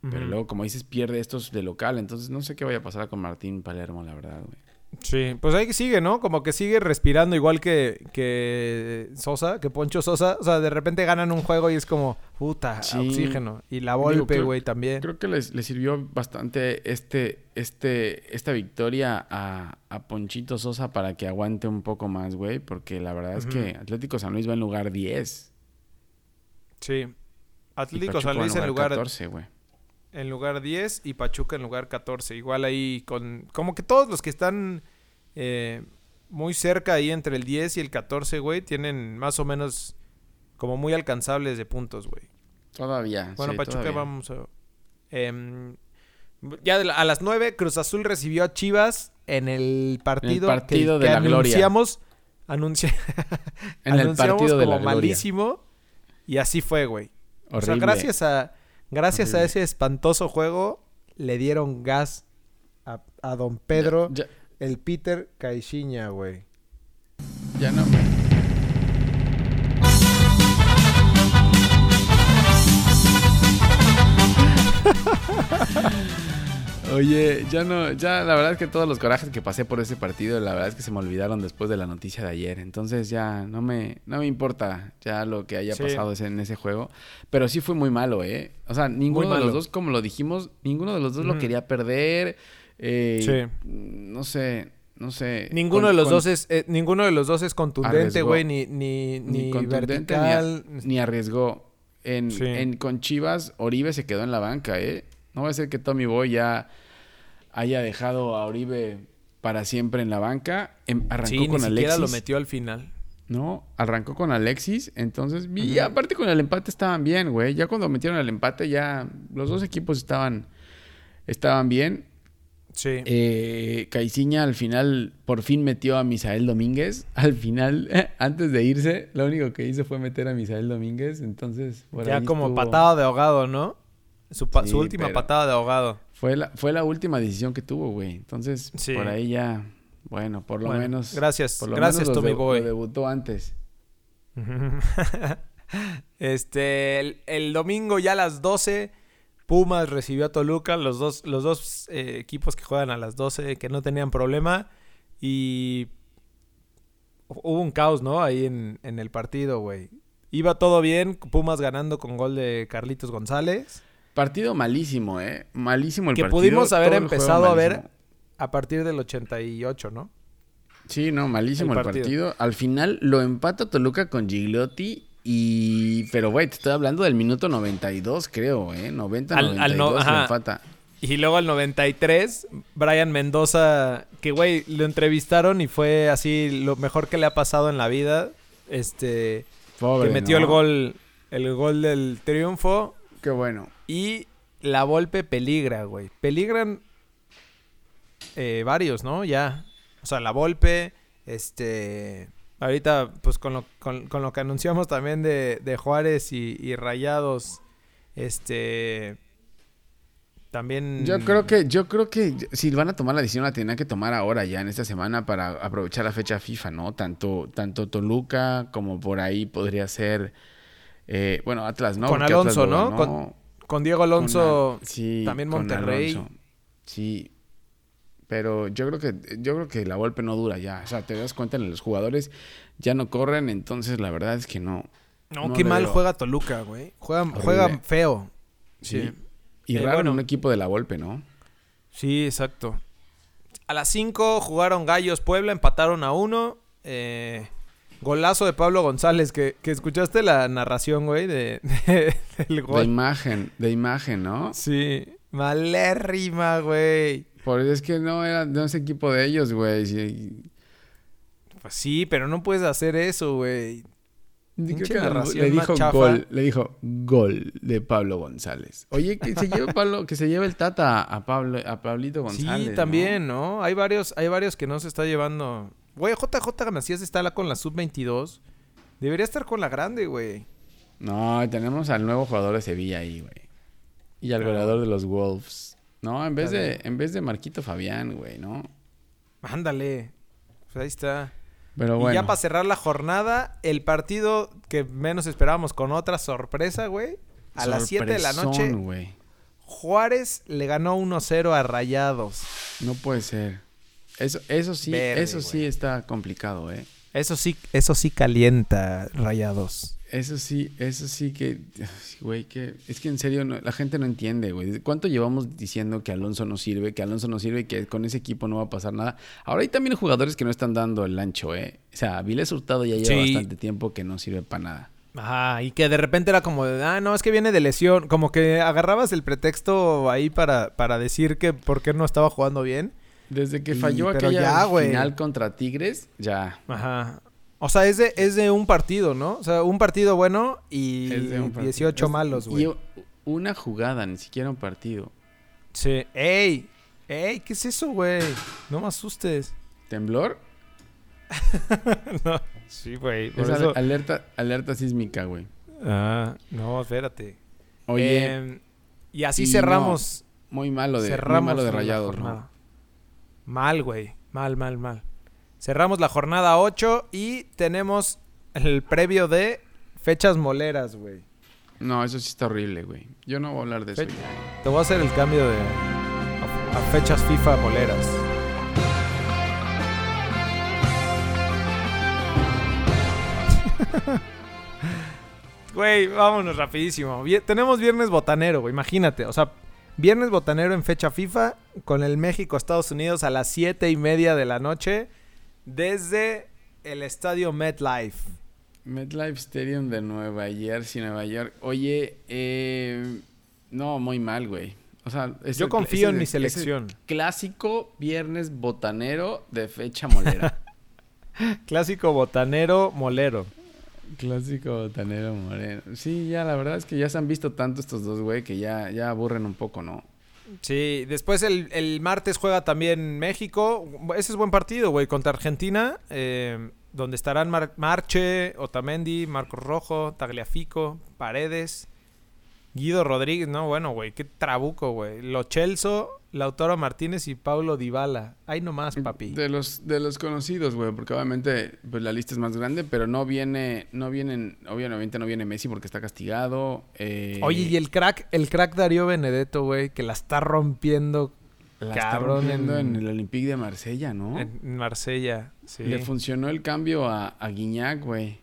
S2: Pero luego, como dices, pierde estos de local. Entonces, no sé qué vaya a pasar con Martín Palermo, la verdad, güey.
S1: Sí, pues ahí sigue, ¿no? Como que sigue respirando igual que, que Sosa, que Poncho Sosa. O sea, de repente ganan un juego y es como, puta,
S2: Sí.
S1: oxígeno. Y la
S2: creo-
S1: güey, también.
S2: Creo que les, les sirvió bastante este, este, esta victoria a, a Ponchito Sosa para que aguante un poco más, güey. Porque la verdad es que Atlético San Luis va en lugar 10.
S1: Sí. Atlético San Luis en lugar,
S2: 14, güey.
S1: En lugar 10 y Pachuca en lugar 14. Igual ahí con... Como que todos los que están eh, muy cerca ahí entre el 10 y el 14, güey, tienen más o menos como muy alcanzables de puntos, güey.
S2: Todavía.
S1: Bueno,
S2: sí,
S1: Pachuca
S2: todavía.
S1: vamos a... em, ya de la- a las 9 Cruz Azul recibió a Chivas en el partido, que-
S2: partido
S1: que,
S2: de la gloria.
S1: anunciamos, anunci-
S2: En el
S1: anunciamos
S2: partido de
S1: como
S2: la gloria.
S1: malísimo y así fue, güey. O sea,
S2: Horrible.
S1: gracias a gracias a ese espantoso juego le dieron gas a, a Don Pedro,
S2: Ya,
S1: el Peter Caixinha, güey.
S2: ya, no. Oye, ya no, ya la verdad es que todos los corajes que pasé por ese partido, la verdad es que se me olvidaron después de la noticia de ayer. Entonces ya no me, no me importa ya lo que haya
S1: Sí.
S2: pasado en ese juego. Pero sí fue muy malo, ¿eh? O sea, ninguno de los dos, como lo dijimos, ninguno de los dos lo quería perder. Eh,
S1: Sí.
S2: No sé, no sé.
S1: Ninguno
S2: Con-
S1: de los
S2: con-
S1: dos es eh, ninguno de los dos es contundente, güey, ni ni,
S2: ni
S1: ni,
S2: contundente ni, a-
S1: vertical.
S2: ni arriesgó. En,
S1: Sí.
S2: en- con Chivas, Oribe se quedó en la banca, ¿eh? No va a ser que Tommy Boy ya haya dejado a Oribe para siempre en la banca. Em- arrancó
S1: sí, ni
S2: con
S1: siquiera
S2: Alexis.
S1: lo metió al final.
S2: No, arrancó con Alexis. Entonces, y aparte con el empate estaban bien, güey. Ya cuando metieron el empate, ya los dos equipos estaban, estaban bien.
S1: Sí.
S2: Eh, Caiciña al final por fin metió a Misael Domínguez. Al final, antes de irse, lo único que hizo fue meter a Misael Domínguez. Entonces, por
S1: ya
S2: ahí
S1: como
S2: estuvo-
S1: patada de ahogado, ¿no? Su, pa-
S2: Sí,
S1: su última patada de ahogado.
S2: Fue la, fue la última decisión que tuvo, güey. Entonces,
S1: Sí.
S2: por ahí ya, bueno, por lo
S1: Bueno,
S2: menos.
S1: gracias,
S2: por lo
S1: gracias,
S2: menos
S1: Tommy
S2: de-
S1: Boy.
S2: lo debutó antes.
S1: este, el, el domingo ya a las 12, Pumas recibió a Toluca, los dos, los dos eh, equipos que juegan a las 12 que no tenían problema y hubo un caos, ¿no? Ahí en, en el partido, güey. Iba todo bien, Pumas ganando con gol de Carlitos González.
S2: Partido malísimo, ¿eh? Malísimo el
S1: Que
S2: partido.
S1: pudimos haber empezado a ver-. A partir del 88, ¿no?
S2: Sí, no, malísimo
S1: el
S2: el
S1: partido.
S2: partido. Al final lo empata Toluca con Gigliotti y... Pero, güey, te estoy hablando del minuto 92, creo, ¿eh? 90,
S1: Al- al
S2: 92
S1: no-
S2: lo empata.
S1: Y luego al 93, Brian Mendoza, que güey, lo entrevistaron y fue así lo mejor que le ha pasado en la vida. Este,
S2: Pobre,
S1: que metió
S2: ¿no?
S1: el gol, el gol del triunfo.
S2: Qué bueno.
S1: Y la Volpe peligra, güey. Peligran eh, varios, ¿no? Ya. O sea, la Volpe, este... Ahorita, pues con lo, con, con lo que anunciamos también de, de Juárez y, y Rayados, este... También...
S2: Yo creo que, yo creo que si van a tomar la decisión la tenían que tomar ahora ya en esta semana para aprovechar la fecha FIFA, ¿no? Tanto, tanto Toluca como por ahí podría ser, eh, bueno, Atlas, ¿no?
S1: Con Alonso,
S2: Atlas lo
S1: ¿no?
S2: ganó.
S1: Con Diego Alonso...
S2: Con sí,
S1: también Monterrey.
S2: Alonso. Sí. Pero yo creo que yo creo que la golpe no dura ya. O sea, te das cuenta, los jugadores ya no corren, entonces la verdad es que no.
S1: No,
S2: No
S1: qué mal
S2: veo.
S1: juega Toluca, güey. Juega,
S2: Horrible.
S1: juega feo.
S2: Sí.
S1: Sí.
S2: Y
S1: Eh,
S2: raro en
S1: bueno.
S2: un equipo de la golpe, ¿no?
S1: Sí, exacto. A las 5 jugaron Gallos Puebla, empataron a uno. Eh, golazo de Pablo González, que, que escuchaste la narración, güey, de, de- del
S2: De
S1: gol.
S2: imagen, de imagen, ¿no?
S1: Sí, malérrima, güey.
S2: Por es que no era no es equipo de ellos, güey. Sí.
S1: Pues sí, pero no puedes hacer eso, güey.
S2: Creo
S1: Pinche
S2: que
S1: narración
S2: le dijo
S1: chafa.
S2: gol, le dijo gol de Pablo González. Oye, que se lleve Pablo, que se lleve el Tata a Pablo, a Pablito González.
S1: sí,
S2: ¿no?
S1: también, ¿no? Hay varios, hay varios que no se está llevando. Güey, JJ Macías está la- con la sub-22. Debería estar con la grande, güey.
S2: No, tenemos al nuevo jugador de Sevilla ahí, güey. Y al goleador de los Wolves. No, en vez de, en vez de Marquito Fabián, güey, ¿no?
S1: Ándale. Pues ahí está.
S2: Pero
S1: Y
S2: bueno.
S1: ya para cerrar la jornada, el partido que menos esperábamos con otra sorpresa, güey. A las 7 de la noche,
S2: güey.
S1: Juárez le ganó 1-0 a Rayados.
S2: No puede ser. Eso, eso sí,
S1: Verde,
S2: eso sí está complicado, ¿eh?
S1: Eso sí, eso sí calienta Rayados.
S2: Eso sí, eso sí que, güey, que es que en serio no- la gente no entiende, güey. ¿Cuánto llevamos diciendo que Alonso no sirve, que Alonso no sirve y que con ese equipo no va a pasar nada? Ahora hay también jugadores que no están dando el ancho, ¿eh? O sea, Viles Hurtado ya lleva
S1: Sí.
S2: bastante tiempo que no sirve para nada.
S1: Ajá, y que de repente era como de, ah, no, es que viene de lesión. Como que agarrabas el pretexto ahí para, para decir que por qué no estaba jugando bien.
S2: Desde que falló aquella
S1: ya,
S2: final contra Tigres, ya.
S1: Ajá. O sea, es de, es de un partido, ¿no? O sea, un partido bueno y
S2: partido.
S1: 18
S2: Es-
S1: malos, güey.
S2: una jugada, ni siquiera un partido.
S1: Sí. ¡Ey! ¡Ey! ¿Qué es eso, güey? No me asustes.
S2: ¿Temblor?
S1: no. Sí, güey.
S2: Es al- alerta, alerta sísmica, güey.
S1: Ah, no, espérate.
S2: Oye,
S1: Em, y así
S2: y
S1: cerramos.
S2: muy malo de, muy
S1: cerramos
S2: malo de rayados, ¿no?
S1: Mal, güey. Mal, mal, mal. Cerramos la jornada 8 y tenemos el previo de fechas moleras, güey.
S2: No, eso sí está horrible, güey. Yo no voy a hablar de eso ya.
S1: Te voy a hacer el cambio de... a fechas FIFA moleras. Güey, vámonos rapidísimo. Tenemos viernes botanero, güey, imagínate. O sea, viernes botanero en fecha FIFA con el México-Estados Unidos a las 7 y media de la noche desde el estadio MetLife.
S2: MetLife Stadium de Nueva Jersey, Nueva York. Oye, eh, no, muy mal, güey. O sea, es
S1: Yo
S2: el-
S1: confío
S2: es el-
S1: en mi selección.
S2: Clásico viernes botanero de fecha molera.
S1: Clásico botanero molero.
S2: Clásico botanero moreno. Sí, ya la verdad es que ya se han visto tanto estos dos, güey, que ya, ya aburren un poco, ¿no?
S1: Sí, después el, el martes juega también México. Ese es buen partido, güey, contra Argentina. eh, donde estarán Mar- Marche, Otamendi, Marcos Rojo, Tagliafico, Paredes, Guido Rodríguez. No, bueno, güey, qué trabuco, güey. Lo Chelso, Lautaro Martínez y Paulo Dybala. Ahí nomás, papi.
S2: De los, de los conocidos, güey, porque obviamente pues, la lista es más grande, pero no viene, no vienen, obviamente no viene Messi porque está castigado. eh,
S1: Oye, y el crack, el crack Darío Benedetto, güey, que la está rompiendo
S2: la está
S1: cabrón
S2: rompiendo
S1: en-
S2: en, el Olympique de Marsella, ¿no?
S1: en Marsella. Sí.
S2: Le funcionó el cambio a, a Guiñac, güey.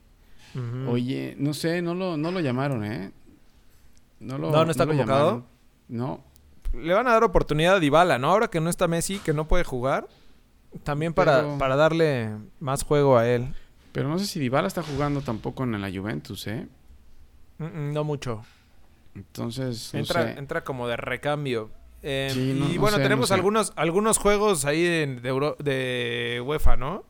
S2: Oye, no sé, no lo, no lo llamaron, ¿eh? No, lo,
S1: No, ¿no está
S2: lo
S1: convocado?
S2: No,
S1: le van a dar oportunidad a Dybala, ¿no? Ahora que no está Messi, que no puede jugar. También para,
S2: Pero-
S1: para darle más juego a él.
S2: pero no sé si Dybala está jugando tampoco en la Juventus, ¿eh?
S1: No mucho.
S2: Entonces, no
S1: Entra,
S2: sé.
S1: entra como de recambio. Eh,
S2: Sí, no-
S1: y
S2: no
S1: bueno,
S2: sé,
S1: tenemos
S2: sé.
S1: algunos, algunos juegos ahí de, Euro- de UEFA, ¿no?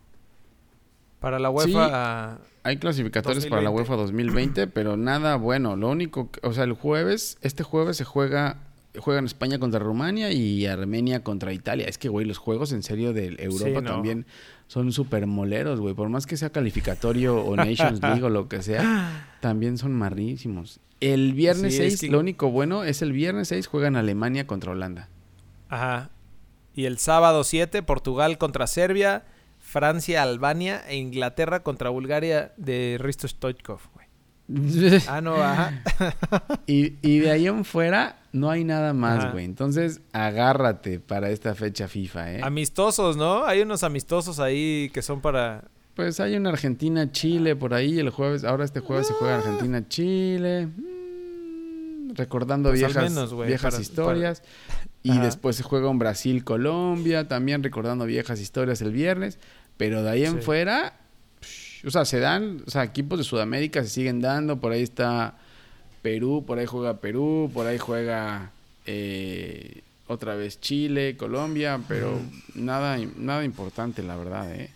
S1: Para la UEFA.
S2: Hay clasificatorios para la
S1: 2020.
S2: UEFA 2020, pero nada bueno. Lo único, que- o sea, el jueves, este jueves se juega, juegan España contra Rumania y Armenia contra Italia. Es que, güey, los juegos en serio de Europa
S1: no.
S2: también son súper moleros, güey. Por más que sea calificatorio o Nations League o lo que sea, también son marrísimos. El viernes
S1: Sí, es
S2: 6,
S1: que-
S2: lo único bueno es el viernes 6 juegan Alemania contra Holanda.
S1: Ajá. Y el sábado 7, Portugal contra Serbia, Francia, Albania e Inglaterra contra Bulgaria de Risto Stoichkov. Ah, no, ajá.
S2: Y, y de ahí en fuera no hay nada más, güey. Entonces, agárrate para esta fecha FIFA, ¿eh?
S1: Amistosos, ¿no? Hay unos amistosos ahí que son para...
S2: Pues hay una Argentina-Chile por ahí el jueves. Ahora este jueves se juega Argentina-Chile. Mm, Recordando
S1: Pues
S2: viejas,
S1: menos,
S2: viejas
S1: para-
S2: historias. Y
S1: Ajá.
S2: después se juega un Brasil-Colombia. También recordando viejas historias el viernes. Pero de ahí en
S1: Sí.
S2: fuera... O sea, se dan... O sea, equipos de Sudamérica se siguen dando. Por ahí está Perú. Por ahí juega Perú. Por ahí juega... eh, otra vez Chile, Colombia. Pero nada, nada importante, la verdad, ¿eh?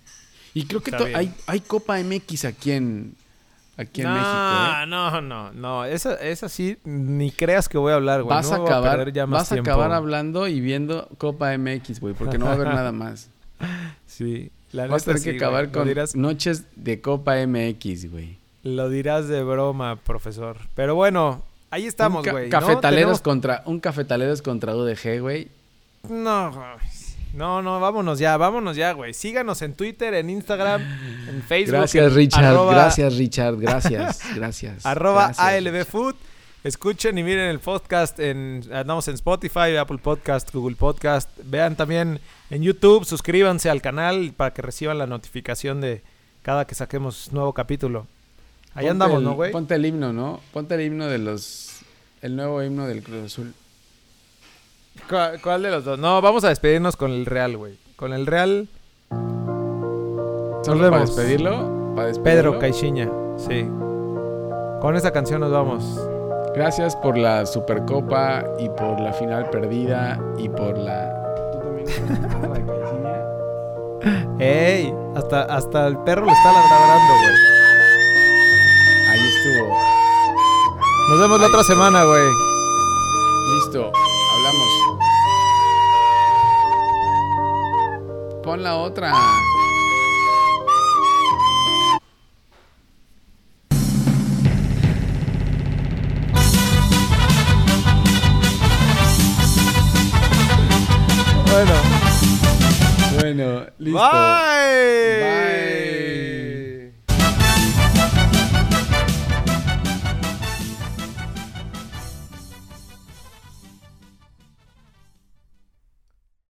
S2: Y creo que hay, hay Copa MX aquí en, aquí en
S1: no,
S2: México. ¿eh?
S1: no, no, no. Esa, esa sí, ni creas que voy a hablar, güey.
S2: Vas,
S1: No
S2: a acabar,
S1: perder ya más
S2: vas a
S1: tiempo.
S2: acabar hablando y viendo Copa MX, güey, porque no va a haber nada más.
S1: Sí, la
S2: Vas a tener que acabar con
S1: dirás,
S2: noches de Copa MX, güey.
S1: lo dirás de broma, profesor. Pero bueno, ahí estamos,
S2: ca-
S1: güey. ¿no?
S2: Cafetaleros contra, un cafetaleros contra UDG, güey.
S1: No, no, no, vámonos ya, vámonos ya, güey. Síganos en Twitter, en Instagram, en Facebook.
S2: Gracias, Richard.
S1: arroba-
S2: Gracias, Richard. Gracias. Gracias.
S1: Arroba
S2: Gracias,
S1: ALB Food. Escuchen y miren el podcast. En, andamos en Spotify, Apple Podcast, Google Podcast. Vean también en YouTube. Suscríbanse al canal para que reciban la notificación de cada que saquemos nuevo capítulo. Ahí
S2: Ponte
S1: andamos,
S2: el-
S1: ¿no, güey?
S2: Ponte el himno, ¿no? Ponte el himno de los... El nuevo himno del Cruz Azul.
S1: ¿Cuál, cuál de los dos? No, vamos a despedirnos con el Real, güey. Con el Real,
S2: ¿Solo para
S1: vemos.
S2: despedirlo? ¿Para despedirlo?
S1: Pedro Caixinha. Sí. Con esa canción nos vamos.
S2: Gracias por la Supercopa y por la final perdida y por la...
S1: ¡Ey! Hasta, hasta el perro le está ladrando, güey.
S2: Ahí estuvo.
S1: Nos vemos la otra semana, güey.
S2: Listo. Hablamos. Pon la otra. Bueno, listo.
S1: Bye.
S2: Bye.